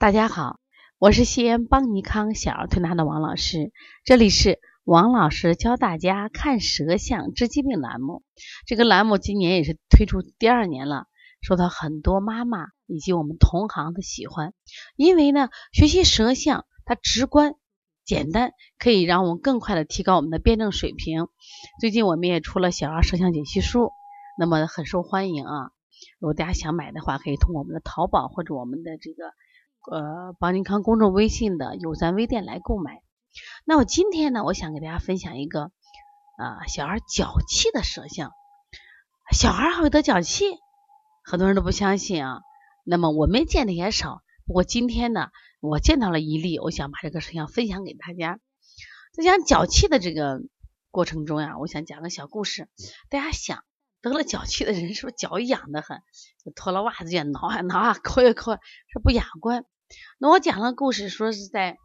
大家好，我是西安邦尼康小儿推拿的王老师，这里是王老师教大家看舌象治疾病栏目。这个栏目今年也是推出第二年了，受到很多妈妈以及我们同行的喜欢。因为呢，学习舌象它直观简单，可以让我们更快的提高我们的辩证水平。最近我们也出了小儿舌象解析书，那么很受欢迎啊。如果大家想买的话，可以通过我们的淘宝或者我们的这个呃邦尼康公众微信的有赞微店来购买。那我今天呢，我想给大家分享一个啊小孩脚气的舌象。小孩还会得脚气，很多人都不相信啊。那么我们见的也少，不过今天呢，我见到了一例，我想把这个舌象分享给大家。在讲脚气的这个过程中呀，我想讲个小故事，大家想。得了脚气的人是不是脚痒的很？就脱了袜子也挠啊挠啊，抠呀抠，是不雅观。那我讲了故事，说是在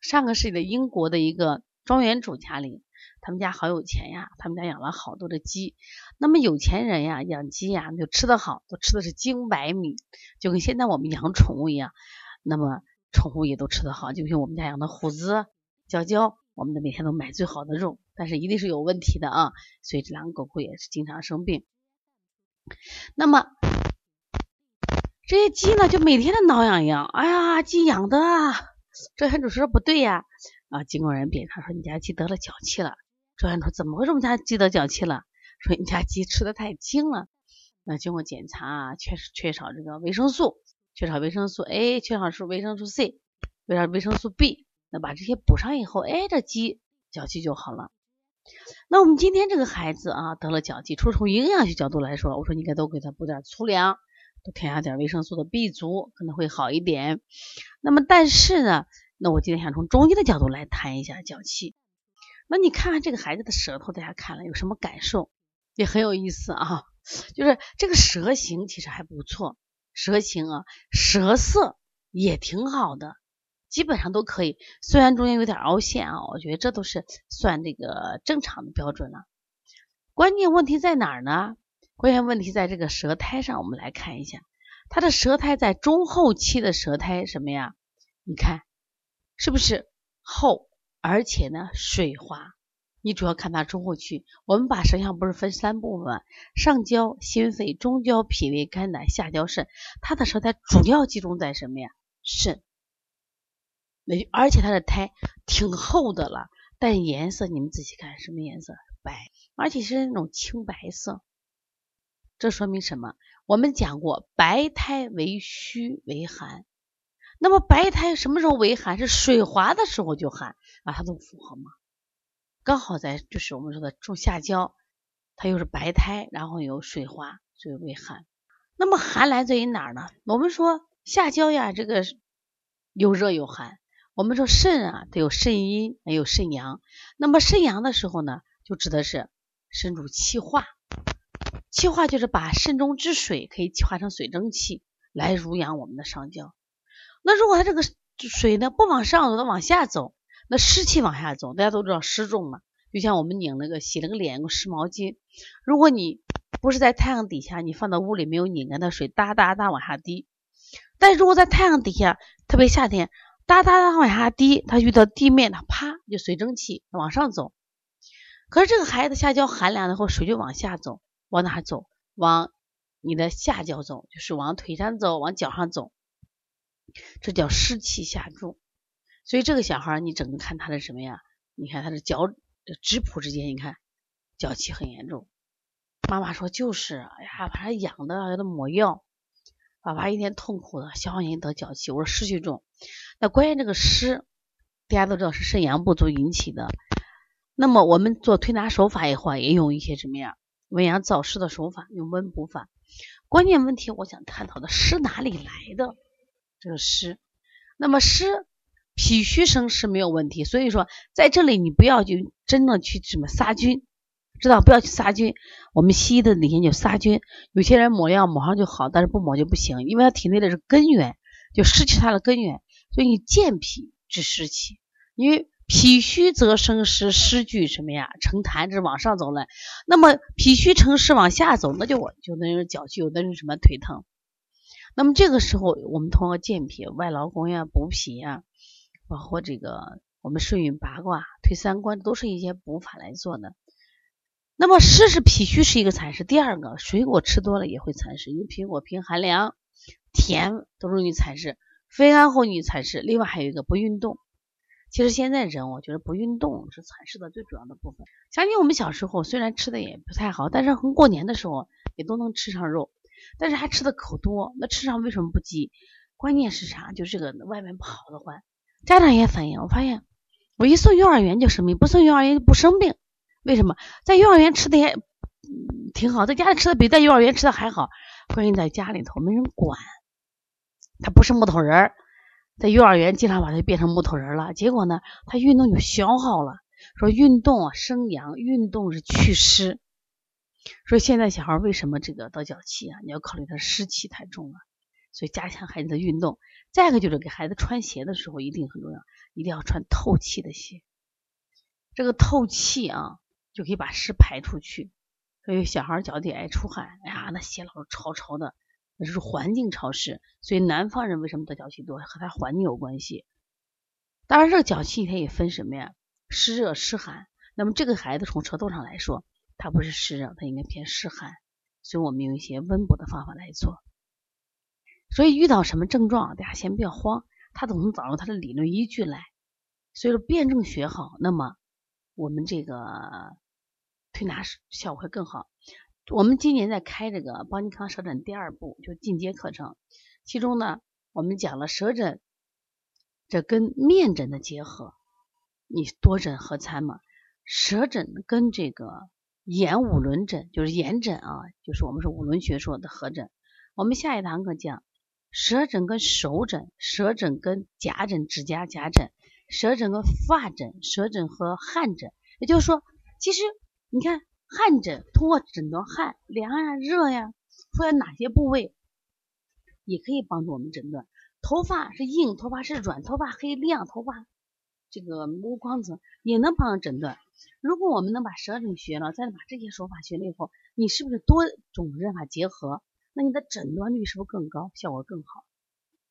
上个世纪的英国的一个庄园主家里，他们家好有钱呀，他们家养了好多的鸡。那么有钱人呀，养鸡呀就吃得好，都吃的是精白米，就跟现在我们养宠物一样。那么宠物也都吃得好，就像我们家养的虎子、娇娇，我们的每天都买最好的肉。但是一定是有问题的啊，所以这两个狗狗也是经常生病。那么这些鸡呢，就每天的挠痒痒，哎呀，鸡痒的啊，这还主说不对呀，啊，经过人检查说你家鸡得了脚气了。周园主怎么回事？我们家鸡得脚气了？说你家鸡吃的太精了。那经过检查啊，确实缺少这个维生素，缺少维生素 A，缺少是维生素 C，缺少维生素 B。那把这些补上以后，哎，这鸡脚气就好了。那我们今天这个孩子啊，得了脚气，除了从营养学角度来说，我说你应该多给他补点粗粮，多添加点维生素的 B 族，可能会好一点。那么但是呢，那我今天想从中医的角度来谈一下脚气。那你看看这个孩子的舌头，大家看了有什么感受？也很有意思啊，就是这个舌形其实还不错，舌形啊，舌色也挺好的。基本上都可以，虽然中间有点凹陷啊，我觉得这都是算这个正常的标准了。关键问题在哪儿呢？关键问题在这个舌苔上，我们来看一下，他的舌苔在中后期的舌苔什么呀？你看是不是厚，而且呢水滑？你主要看它中后期。我们把舌象不是分三部分，上焦心肺，中焦脾胃肝胆，下焦肾。它的舌苔主要集中在什么呀？肾。而且它的胎挺厚的了，但颜色你们仔细看，什么颜色？白，而且是那种青白色。这说明什么？我们讲过，白胎为虚为寒。那么白胎什么时候为寒？是水滑的时候就寒啊，它都符合吗？刚好在就是我们说的中下焦，它又是白胎，然后有水滑，所以为寒。那么寒来自于哪儿呢？我们说下焦呀，这个有热有寒。我们说肾啊，它有肾阴，也有肾阳。那么肾阳的时候呢，就指的是肾主气化，气化就是把肾中之水可以气化成水蒸气来濡养我们的上焦。那如果它这个水呢不往上走，它往下走，那湿气往下走，大家都知道湿重嘛。就像我们拧那个洗那个脸用湿毛巾，如果你不是在太阳底下，你放到屋里没有拧干的水哒哒哒往下滴。但如果在太阳底下，特别夏天。哒哒哒往下滴，它遇到地面，它啪就水蒸气往上走。可是这个孩子下焦寒凉的后，水就往下走，往哪走？往你的下焦走，就是往腿上走，往脚上走。这叫湿气下注。所以这个小孩你整个看他的什么呀？你看他的脚指蹼之间，你看脚气很严重。妈妈说就是，哎呀，把他痒的，给他抹药。爸爸一天痛苦的，小黄得脚气，我说湿气重。那关于这个湿，大家都知道是肾阳不足引起的。那么我们做推拿手法以后，也用一些什么呀？温阳燥湿的手法，用温补法。关键问题，我想探讨的湿哪里来的？这个湿，那么湿脾虚生湿没有问题，所以说在这里你不要去真的去什么杀菌。知道不要去杀菌，我们西医的理念就杀菌。有些人抹药抹上就好，但是不抹就不行，因为他体内的是根源，就失去它的根源。所以你健脾治湿气，因为脾虚则生湿，湿聚什么呀？成痰，这是往上走了。那么脾虚成湿往下走，那就我就那种脚气，有的人什么腿疼。那么这个时候，我们通过健脾、外劳宫呀、补脾呀，包括这个我们顺运八卦、推三关，都是一些补法来做的。那么湿是脾虚是一个残湿，第二个水果吃多了也会残湿，因为苹果偏寒凉，甜都容易残湿，非安后你才是。另外还有一个不运动，其实现在人我觉得不运动是残湿的最主要的部分。想起我们小时候虽然吃的也不太好，但是过年的时候也都能吃上肉，但是还吃的可多，那吃上为什么不积？关键是啥？就是这个外面不好的话，家长也反映，我发现我一送幼儿园就生病，不送幼儿园就不生病。为什么在幼儿园吃的也挺好，在家里吃的比在幼儿园吃的还好？关键在家里头没人管，他不是木头人儿，在幼儿园经常把他变成木头人了。结果呢，他运动就消耗了。说运动啊生阳，运动是祛湿。说现在小孩为什么这个得脚气啊？你要考虑他湿气太重了，所以加强孩子的运动。再一个就是给孩子穿鞋的时候一定很重要，一定要穿透气的鞋。这个透气啊。就可以把湿排出去，所以小孩脚底爱出汗，哎呀，那鞋老是潮潮的，那就是环境潮湿。所以南方人为什么得脚气多，和他环境有关系。当然，这个脚气它也分什么呀？湿热、湿寒。那么这个孩子从舌头上来说，他不是湿热，他应该偏湿寒。所以我们用一些温补的方法来做。所以遇到什么症状，大家先不要慌，他总能找到他的理论依据来。所以说辩证学好，那么。我们这个推拿效果会更好。我们今年在开这个邦尼康舌诊第二部，就进阶课程，其中呢，我们讲了舌诊这跟面诊的结合，你多诊合参嘛。舌诊跟这个眼五轮诊，就是眼诊啊，就是我们是五轮学说的合诊。我们下一堂课讲舌诊跟手诊，舌诊跟甲诊、指甲甲诊。舌诊跟发诊，舌诊和汗诊，也就是说，其实你看汗诊通过诊断汗凉呀、热呀，出来哪些部位，也可以帮助我们诊断。头发是硬，头发是软，头发黑亮，头发这个无光泽也能帮诊断。如果我们能把舌诊学了，再把这些手法学了以后，你是不是多种针法结合？那你的诊断率是不是更高，效果更好？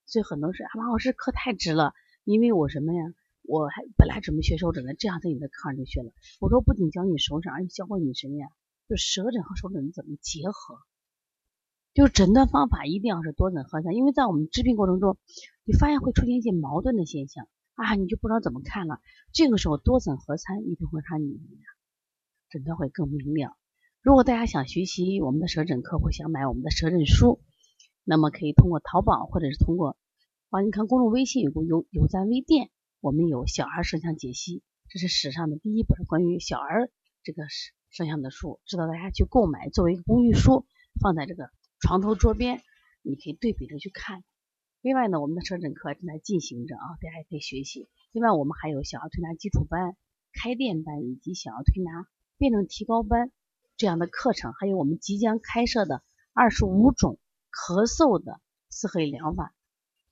所以很多是啊，王老师课太值了，因为我什么呀？我还本来准备学手诊的，这样在你的课上就学了。我说不仅教你手诊，而且教会你什么呀？就舌诊和手诊怎么结合，就是诊断方法一定要是多诊合参。因为在我们治病过程中，你发现会出现一些矛盾的现象啊，你就不知道怎么看了。这个时候多诊合参一定会让你诊断会更明了。如果大家想学习我们的舌诊课，或想买我们的舌诊书，那么可以通过淘宝或者是通过啊你看公众微信有个有有赞微店。我们有小儿舌象解析，这是史上的第一本关于小儿这个舌舌象的书，值得大家去购买，作为一个工具书放在这个床头桌边，你可以对比着去看。另外呢，我们的舌诊课正在进行着啊，大家也可以学习。另外，我们还有小儿推拿基础班、开店班以及小儿推拿辩证提高班这样的课程，还有我们即将开设的二十五种咳嗽的四合一疗法。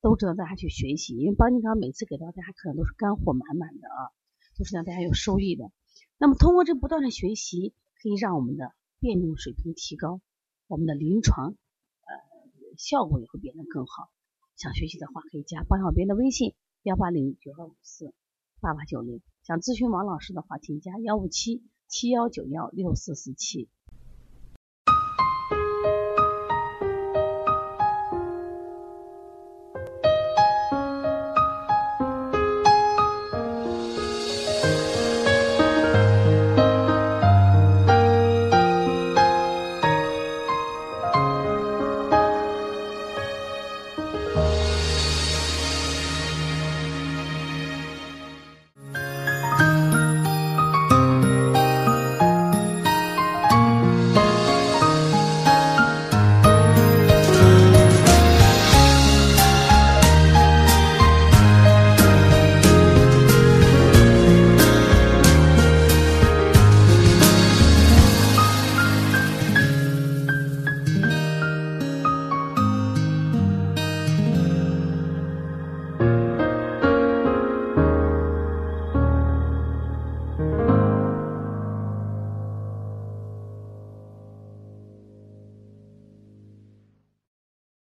都值得大家去学习，因为邦尼康每次给到大家课都是干货满满的啊，都是让大家有收益的。那么通过这不断的学习，可以让我们的辩证水平提高，我们的临床呃效果也会变得更好。想学习的话，可以加邦小编的微信幺八零九二五四八八九零。想咨询王老师的话，请加幺五七七幺九幺六四四七。